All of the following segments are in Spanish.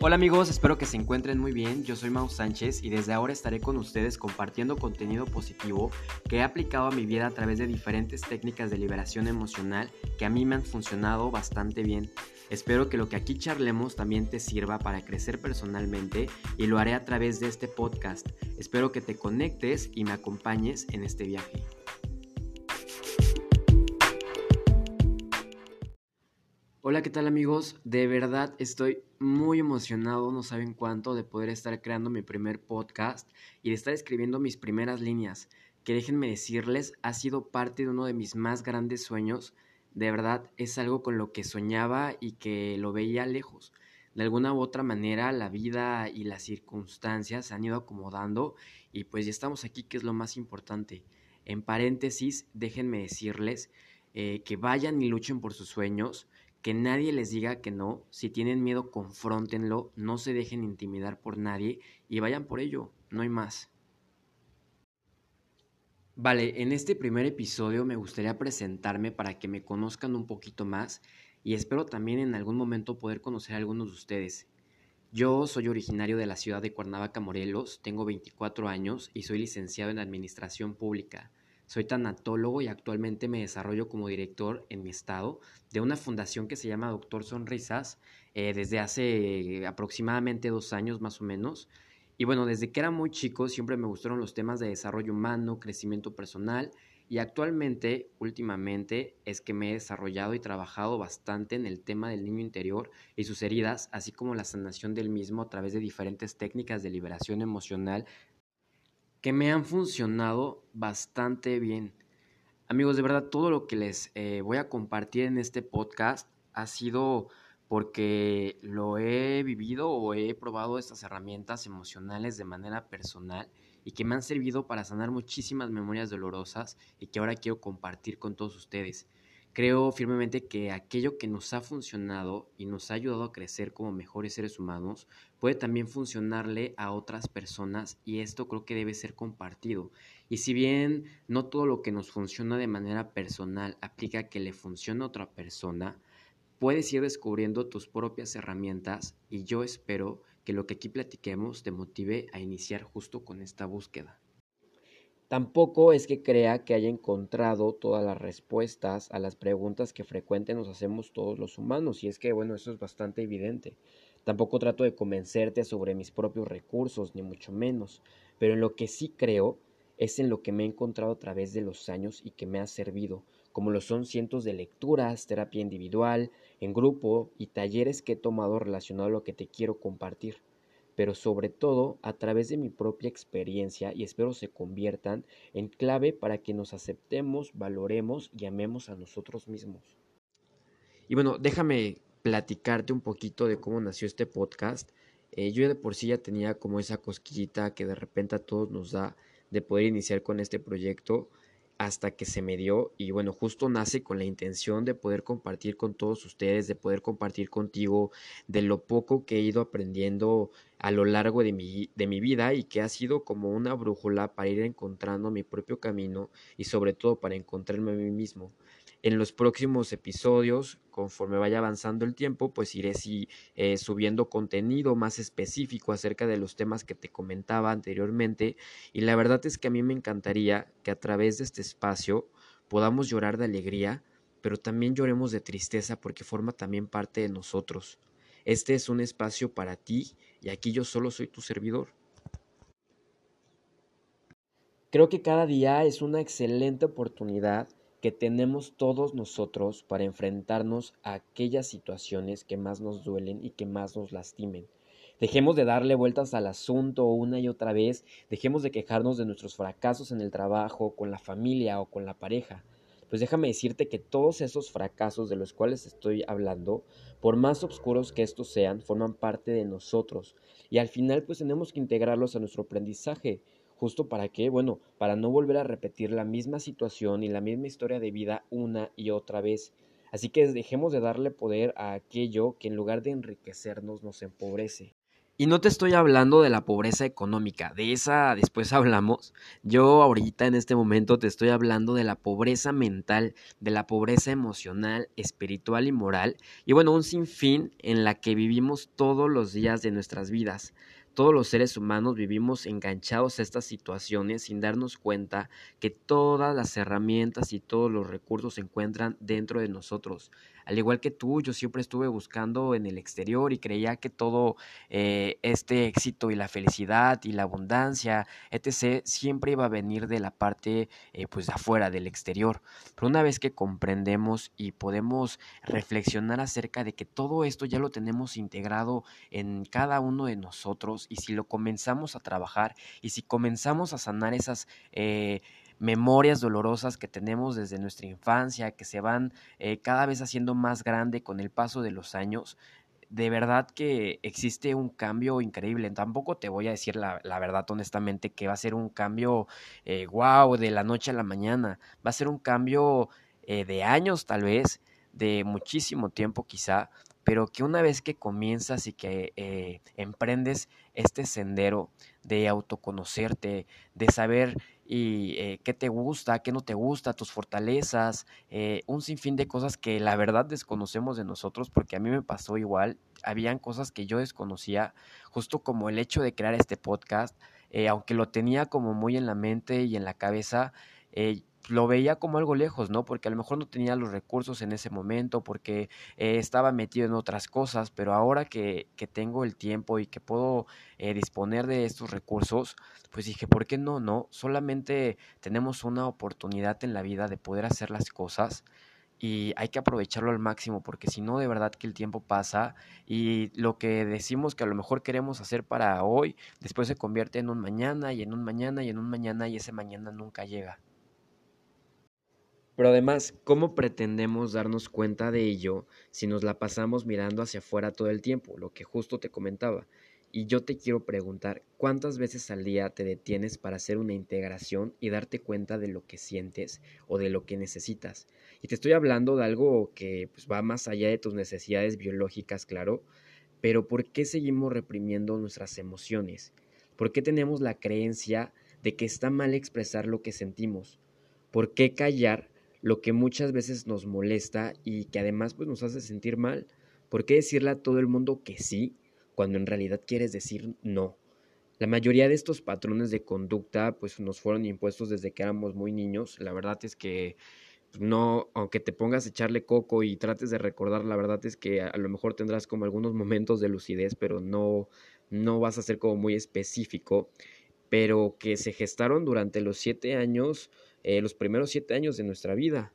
Hola amigos, espero que se encuentren muy bien. Yo soy Mau Sánchez y desde ahora estaré con ustedes compartiendo contenido positivo que he aplicado a mi vida a través de diferentes técnicas de liberación emocional que a mí me han funcionado bastante bien. Espero que lo que aquí charlemos también te sirva para crecer personalmente y lo haré a través de este podcast. Espero que te conectes y me acompañes en este viaje. Hola, ¿qué tal amigos? De verdad estoy muy emocionado, no saben cuánto, de poder estar creando mi primer podcast y de estar escribiendo mis primeras líneas, que déjenme decirles, ha sido parte de uno de mis más grandes sueños. De verdad es algo con lo que soñaba y que lo veía lejos. De alguna u otra manera la vida y las circunstancias se han ido acomodando y pues ya estamos aquí, que es lo más importante. En paréntesis, déjenme decirles eh, que vayan y luchen por sus sueños que nadie les diga que no, si tienen miedo, confróntenlo, no se dejen intimidar por nadie y vayan por ello, no hay más. Vale, en este primer episodio me gustaría presentarme para que me conozcan un poquito más y espero también en algún momento poder conocer a algunos de ustedes. Yo soy originario de la ciudad de Cuernavaca, Morelos, tengo 24 años y soy licenciado en Administración Pública. Soy tanatólogo y actualmente me desarrollo como director en mi estado de una fundación que se llama Doctor Sonrisas eh, desde hace aproximadamente dos años más o menos. Y bueno, desde que era muy chico siempre me gustaron los temas de desarrollo humano, crecimiento personal y actualmente, últimamente, es que me he desarrollado y trabajado bastante en el tema del niño interior y sus heridas, así como la sanación del mismo a través de diferentes técnicas de liberación emocional que me han funcionado bastante bien. Amigos, de verdad, todo lo que les eh, voy a compartir en este podcast ha sido porque lo he vivido o he probado estas herramientas emocionales de manera personal y que me han servido para sanar muchísimas memorias dolorosas y que ahora quiero compartir con todos ustedes. Creo firmemente que aquello que nos ha funcionado y nos ha ayudado a crecer como mejores seres humanos puede también funcionarle a otras personas y esto creo que debe ser compartido. Y si bien no todo lo que nos funciona de manera personal aplica que le funcione a otra persona, puedes ir descubriendo tus propias herramientas y yo espero que lo que aquí platiquemos te motive a iniciar justo con esta búsqueda. Tampoco es que crea que haya encontrado todas las respuestas a las preguntas que frecuentemente nos hacemos todos los humanos, y es que, bueno, eso es bastante evidente. Tampoco trato de convencerte sobre mis propios recursos, ni mucho menos, pero en lo que sí creo es en lo que me he encontrado a través de los años y que me ha servido, como lo son cientos de lecturas, terapia individual, en grupo y talleres que he tomado relacionado a lo que te quiero compartir pero sobre todo a través de mi propia experiencia y espero se conviertan en clave para que nos aceptemos, valoremos y amemos a nosotros mismos. Y bueno, déjame platicarte un poquito de cómo nació este podcast. Eh, yo de por sí ya tenía como esa cosquillita que de repente a todos nos da de poder iniciar con este proyecto hasta que se me dio y bueno, justo nace con la intención de poder compartir con todos ustedes, de poder compartir contigo de lo poco que he ido aprendiendo a lo largo de mi, de mi vida y que ha sido como una brújula para ir encontrando mi propio camino y sobre todo para encontrarme a mí mismo. En los próximos episodios, conforme vaya avanzando el tiempo, pues iré eh, subiendo contenido más específico acerca de los temas que te comentaba anteriormente. Y la verdad es que a mí me encantaría que a través de este espacio podamos llorar de alegría, pero también lloremos de tristeza porque forma también parte de nosotros. Este es un espacio para ti y aquí yo solo soy tu servidor. Creo que cada día es una excelente oportunidad que tenemos todos nosotros para enfrentarnos a aquellas situaciones que más nos duelen y que más nos lastimen. Dejemos de darle vueltas al asunto una y otra vez, dejemos de quejarnos de nuestros fracasos en el trabajo, con la familia o con la pareja. Pues déjame decirte que todos esos fracasos de los cuales estoy hablando, por más oscuros que estos sean, forman parte de nosotros y al final pues tenemos que integrarlos a nuestro aprendizaje justo para qué, bueno, para no volver a repetir la misma situación y la misma historia de vida una y otra vez. Así que dejemos de darle poder a aquello que en lugar de enriquecernos nos empobrece. Y no te estoy hablando de la pobreza económica, de esa después hablamos. Yo ahorita en este momento te estoy hablando de la pobreza mental, de la pobreza emocional, espiritual y moral. Y bueno, un sinfín en la que vivimos todos los días de nuestras vidas. Todos los seres humanos vivimos enganchados a estas situaciones sin darnos cuenta que todas las herramientas y todos los recursos se encuentran dentro de nosotros. Al igual que tú, yo siempre estuve buscando en el exterior y creía que todo eh, este éxito y la felicidad y la abundancia, etc., siempre iba a venir de la parte eh, pues de afuera, del exterior. Pero una vez que comprendemos y podemos reflexionar acerca de que todo esto ya lo tenemos integrado en cada uno de nosotros y si lo comenzamos a trabajar y si comenzamos a sanar esas... Eh, memorias dolorosas que tenemos desde nuestra infancia, que se van eh, cada vez haciendo más grande con el paso de los años, de verdad que existe un cambio increíble. Tampoco te voy a decir la, verdad honestamente que va a ser un cambio eh, wow de la noche a la mañana. Va a ser un cambio eh, de años tal vez, de muchísimo tiempo quizá, pero que una vez que comienzas y que eh, emprendes este sendero de autoconocerte, de saber y eh, qué te gusta, qué no te gusta, tus fortalezas, eh, un sinfín de cosas que la verdad desconocemos de nosotros, porque a mí me pasó igual, habían cosas que yo desconocía, justo como el hecho de crear este podcast, aunque lo tenía como muy en la mente y en la cabeza, lo veía como algo lejos, ¿no? Porque a lo mejor no tenía los recursos en ese momento, porque eh, estaba metido en otras cosas, pero ahora que, que tengo el tiempo y que puedo eh, disponer de estos recursos, pues dije, ¿por qué no? No, solamente tenemos una oportunidad en la vida de poder hacer las cosas y hay que aprovecharlo al máximo porque si no de verdad que el tiempo pasa y lo que decimos que a lo mejor queremos hacer para hoy después se convierte en un mañana y en un mañana y en un mañana y ese mañana nunca llega. Pero además, ¿cómo pretendemos darnos cuenta de ello si nos la pasamos mirando hacia afuera todo el tiempo? Lo que justo te comentaba. Y yo te quiero preguntar, ¿cuántas veces al día te detienes para hacer una integración y darte cuenta de lo que sientes o de lo que necesitas? Y te estoy hablando de algo que pues, va más allá de tus necesidades biológicas, claro, pero ¿por qué seguimos reprimiendo nuestras emociones? ¿Por qué tenemos la creencia de que está mal expresar lo que sentimos? ¿Por qué callar lo que muchas veces nos molesta y que además pues, nos hace sentir mal. ¿Por qué decirle a todo el mundo que sí cuando en realidad quieres decir no? La mayoría de estos patrones de conducta pues nos fueron impuestos desde que éramos muy niños. La verdad es que pues, no, aunque te pongas a echarle coco y trates de recordar, la verdad es que a lo mejor tendrás como algunos momentos de lucidez, pero no, no vas a ser como muy específico. Pero que se gestaron durante los siete años eh, los primeros siete años de nuestra vida.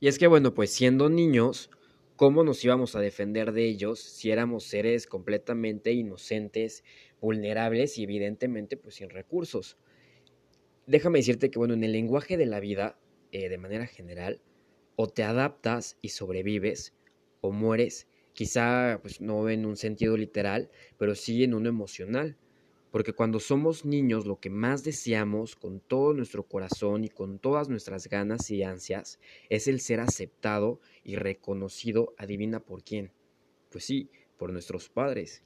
Y es que, bueno, pues siendo niños, ¿cómo nos íbamos a defender de ellos si éramos seres completamente inocentes, vulnerables y evidentemente pues sin recursos? Déjame decirte que, bueno, en el lenguaje de la vida, eh, de manera general, o te adaptas y sobrevives, o mueres, quizá pues no en un sentido literal, pero sí en uno emocional. Porque cuando somos niños lo que más deseamos con todo nuestro corazón y con todas nuestras ganas y ansias es el ser aceptado y reconocido, adivina por quién. Pues sí, por nuestros padres.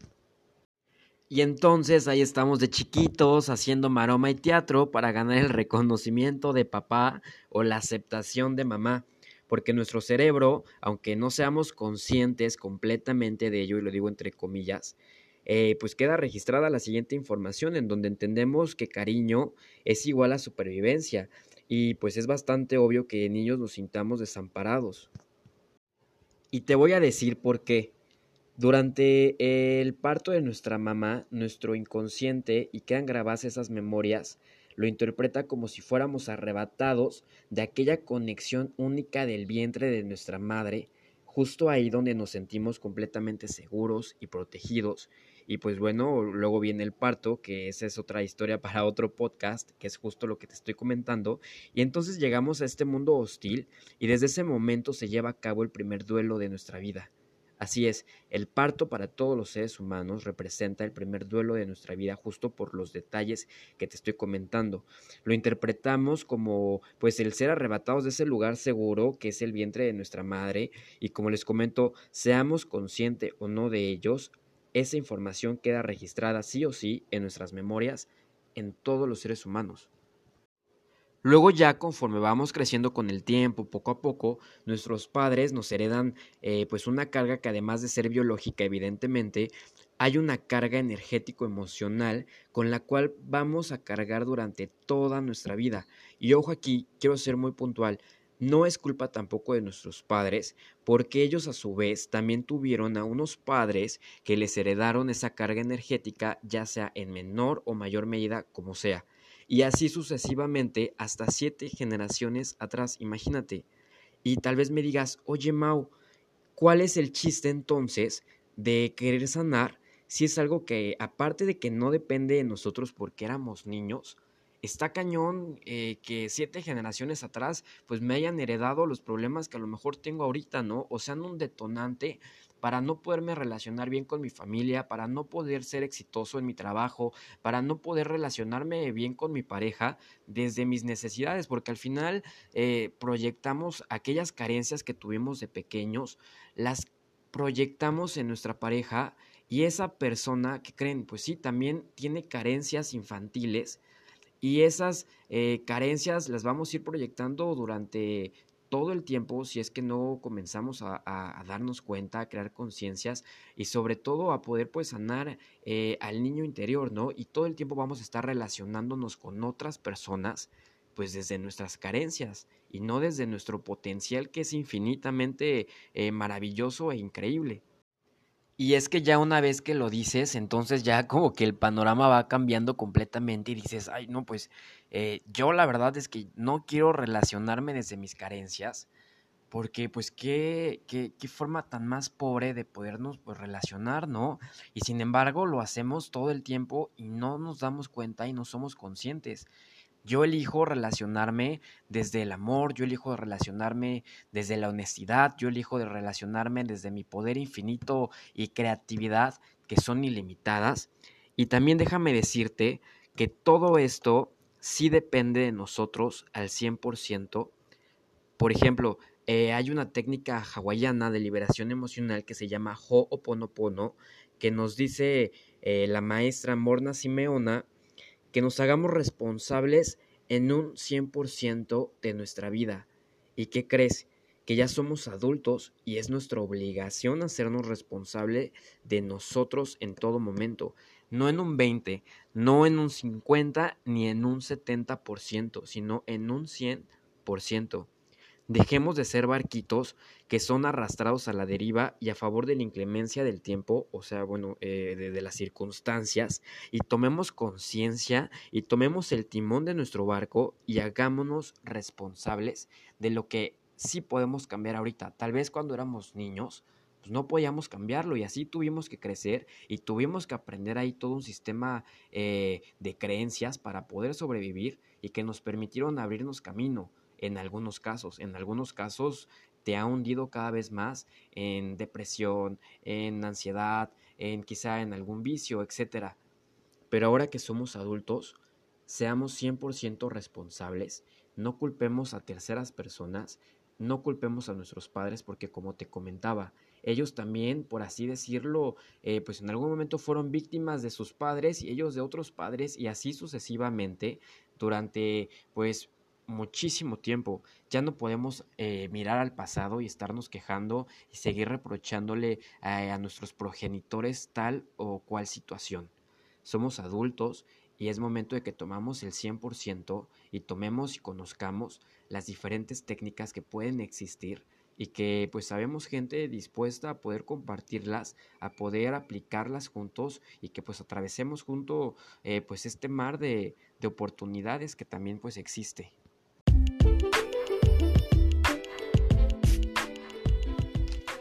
Y entonces ahí estamos de chiquitos haciendo maroma y teatro para ganar el reconocimiento de papá o la aceptación de mamá. Porque nuestro cerebro, aunque no seamos conscientes completamente de ello, y lo digo entre comillas, eh, pues queda registrada la siguiente información en donde entendemos que cariño es igual a supervivencia y pues es bastante obvio que niños nos sintamos desamparados. Y te voy a decir por qué. Durante el parto de nuestra mamá, nuestro inconsciente, y quedan grabadas esas memorias, lo interpreta como si fuéramos arrebatados de aquella conexión única del vientre de nuestra madre, justo ahí donde nos sentimos completamente seguros y protegidos y pues bueno, luego viene el parto, que esa es otra historia para otro podcast, que es justo lo que te estoy comentando. Y entonces llegamos a este mundo hostil y desde ese momento se lleva a cabo el primer duelo de nuestra vida. Así es, el parto para todos los seres humanos representa el primer duelo de nuestra vida justo por los detalles que te estoy comentando. Lo interpretamos como pues el ser arrebatados de ese lugar seguro que es el vientre de nuestra madre y como les comento, seamos conscientes o no de ellos, esa información queda registrada sí o sí en nuestras memorias en todos los seres humanos. Luego ya conforme vamos creciendo con el tiempo, poco a poco, nuestros padres nos heredan eh, pues una carga que además de ser biológica, evidentemente, hay una carga energético-emocional con la cual vamos a cargar durante toda nuestra vida. Y ojo aquí, quiero ser muy puntual, no es culpa tampoco de nuestros padres, porque ellos a su vez también tuvieron a unos padres que les heredaron esa carga energética, ya sea en menor o mayor medida, como sea. Y así sucesivamente hasta siete generaciones atrás, imagínate. Y tal vez me digas, oye Mau, ¿cuál es el chiste entonces de querer sanar si es algo que aparte de que no depende de nosotros porque éramos niños, está cañón eh, que siete generaciones atrás pues me hayan heredado los problemas que a lo mejor tengo ahorita, ¿no? O sean un detonante para no poderme relacionar bien con mi familia, para no poder ser exitoso en mi trabajo, para no poder relacionarme bien con mi pareja desde mis necesidades, porque al final eh, proyectamos aquellas carencias que tuvimos de pequeños, las proyectamos en nuestra pareja y esa persona que creen, pues sí, también tiene carencias infantiles y esas eh, carencias las vamos a ir proyectando durante todo el tiempo si es que no comenzamos a, darnos cuenta, a crear conciencias y sobre todo a poder pues sanar eh, al niño interior, ¿no? Y todo el tiempo vamos a estar relacionándonos con otras personas pues desde nuestras carencias y no desde nuestro potencial que es infinitamente eh, maravilloso e increíble. Y es que ya una vez que lo dices, entonces ya como que el panorama va cambiando completamente y dices, ay, no, pues eh, yo la verdad es que no quiero relacionarme desde mis carencias, porque pues qué, qué, qué forma tan más pobre de podernos pues, relacionar, ¿no? Y sin embargo lo hacemos todo el tiempo y no nos damos cuenta y no somos conscientes. Yo elijo relacionarme desde el amor, yo elijo relacionarme desde la honestidad, yo elijo de relacionarme desde mi poder infinito y creatividad que son ilimitadas. Y también déjame decirte que todo esto sí depende de nosotros al 100%. Por ejemplo, eh, hay una técnica hawaiana de liberación emocional que se llama Ho'oponopono, que nos dice eh, la maestra Morna Simeona que nos hagamos responsables en un 100% de nuestra vida. ¿Y qué crees? Que ya somos adultos y es nuestra obligación hacernos responsable de nosotros en todo momento. No en un 20, no en un 50 ni en un 70%, sino en un 100%. Dejemos de ser barquitos que son arrastrados a la deriva y a favor de la inclemencia del tiempo, o sea, bueno, eh, de, las circunstancias, y tomemos conciencia y tomemos el timón de nuestro barco y hagámonos responsables de lo que sí podemos cambiar ahorita. Tal vez cuando éramos niños, pues no podíamos cambiarlo y así tuvimos que crecer y tuvimos que aprender ahí todo un sistema eh, de creencias para poder sobrevivir y que nos permitieron abrirnos camino en algunos casos. En algunos casos te ha hundido cada vez más en depresión, en ansiedad, en quizá en algún vicio, etc. Pero ahora que somos adultos, seamos 100% responsables, no culpemos a terceras personas, no culpemos a nuestros padres porque como te comentaba, ellos también, por así decirlo, eh, pues en algún momento fueron víctimas de sus padres y ellos de otros padres y así sucesivamente durante pues muchísimo tiempo. Ya no podemos eh, mirar al pasado y estarnos quejando y seguir reprochándole a, eh, a nuestros progenitores tal o cual situación. Somos adultos y es momento de que tomamos el 100% y tomemos y conozcamos las diferentes técnicas que pueden existir y que pues sabemos gente dispuesta a poder compartirlas, a poder aplicarlas juntos y que pues atravesemos junto eh, pues este mar de, de oportunidades que también pues existe.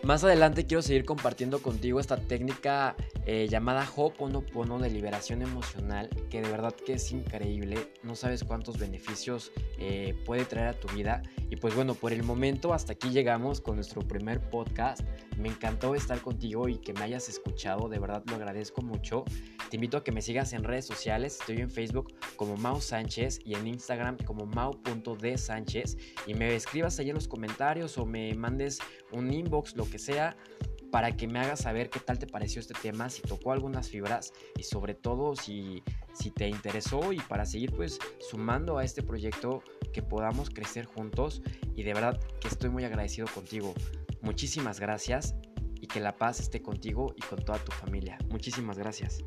Más adelante quiero seguir compartiendo contigo esta técnica eh, llamada Ho'oponopono de liberación emocional, que de verdad que es increíble. No sabes cuántos beneficios eh, puede traer a tu vida. Y pues bueno, por el momento hasta aquí llegamos con nuestro primer podcast. Me encantó estar contigo y que me hayas escuchado, de verdad lo agradezco mucho. Te invito a que me sigas en redes sociales, estoy en Facebook como Mau Sánchez y en Instagram como mau.dsánchez y me escribas ahí en los comentarios o me mandes un inbox, lo que sea para que me hagas saber qué tal te pareció este tema, si tocó algunas fibras y sobre todo si, si te interesó y para seguir pues sumando a este proyecto que podamos crecer juntos y de verdad que estoy muy agradecido contigo. Muchísimas gracias y que la paz esté contigo y con toda tu familia. Muchísimas gracias.